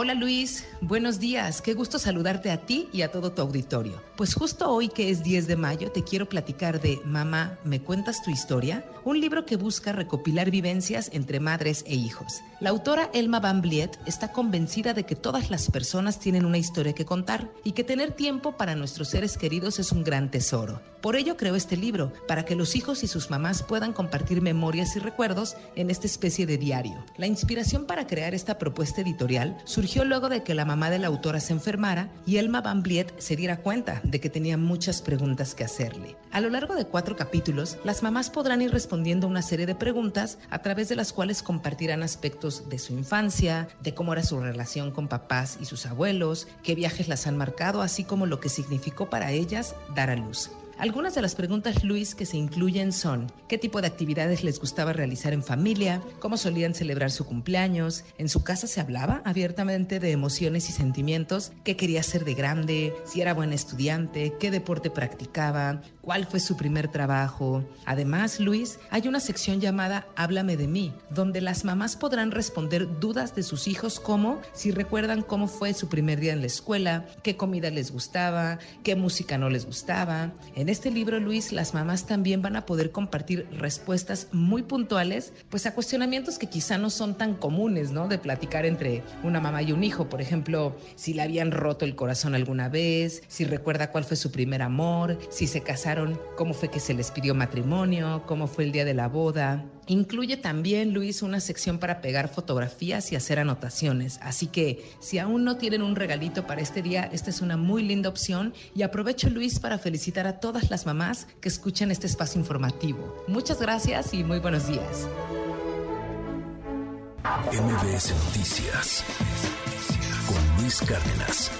Hola Luis, buenos días, qué gusto saludarte a ti y a todo tu auditorio. Pues justo hoy que es 10 de mayo te quiero platicar de Mamá, ¿me cuentas tu historia? Un libro que busca recopilar vivencias entre madres e hijos. La autora Elma Van Bliet está convencida de que todas las personas tienen una historia que contar y que tener tiempo para nuestros seres queridos es un gran tesoro. Por ello creó este libro, para que los hijos y sus mamás puedan compartir memorias y recuerdos en esta especie de diario. La inspiración para crear esta propuesta editorial surgió surgió luego de que la mamá de la autora se enfermara y Elma Van Bliet se diera cuenta de que tenía muchas preguntas que hacerle. A lo largo de cuatro capítulos, las mamás podrán ir respondiendo una serie de preguntas a través de las cuales compartirán aspectos de su infancia, de cómo era su relación con papás y sus abuelos, qué viajes las han marcado, así como lo que significó para ellas dar a luz. Algunas de las preguntas, Luis, que se incluyen son, ¿qué tipo de actividades les gustaba realizar en familia? ¿Cómo solían celebrar su cumpleaños? ¿En su casa se hablaba abiertamente de emociones y sentimientos? ¿Qué quería ser de grande? ¿Si era buen estudiante? ¿Qué deporte practicaba? ¿Cuál fue su primer trabajo? Además, Luis, hay una sección llamada Háblame de mí, donde las mamás podrán responder dudas de sus hijos como si recuerdan cómo fue su primer día en la escuela, qué comida les gustaba, qué música no les gustaba. En este libro, Luis, las mamás también van a poder compartir respuestas muy puntuales, pues a cuestionamientos que quizá no son tan comunes, ¿no? De platicar entre una mamá y un hijo, por ejemplo, si le habían roto el corazón alguna vez, si recuerda cuál fue su primer amor, si se casaron, cómo fue que se les pidió matrimonio, cómo fue el día de la boda. Incluye también, Luis, una sección para pegar fotografías y hacer anotaciones. Así que si aún no tienen un regalito para este día, esta es una muy linda opción. Y aprovecho, Luis, para felicitar a todas las mamás que escuchan este espacio informativo. Muchas gracias y muy buenos días. MBS Noticias con Luis Cárdenas.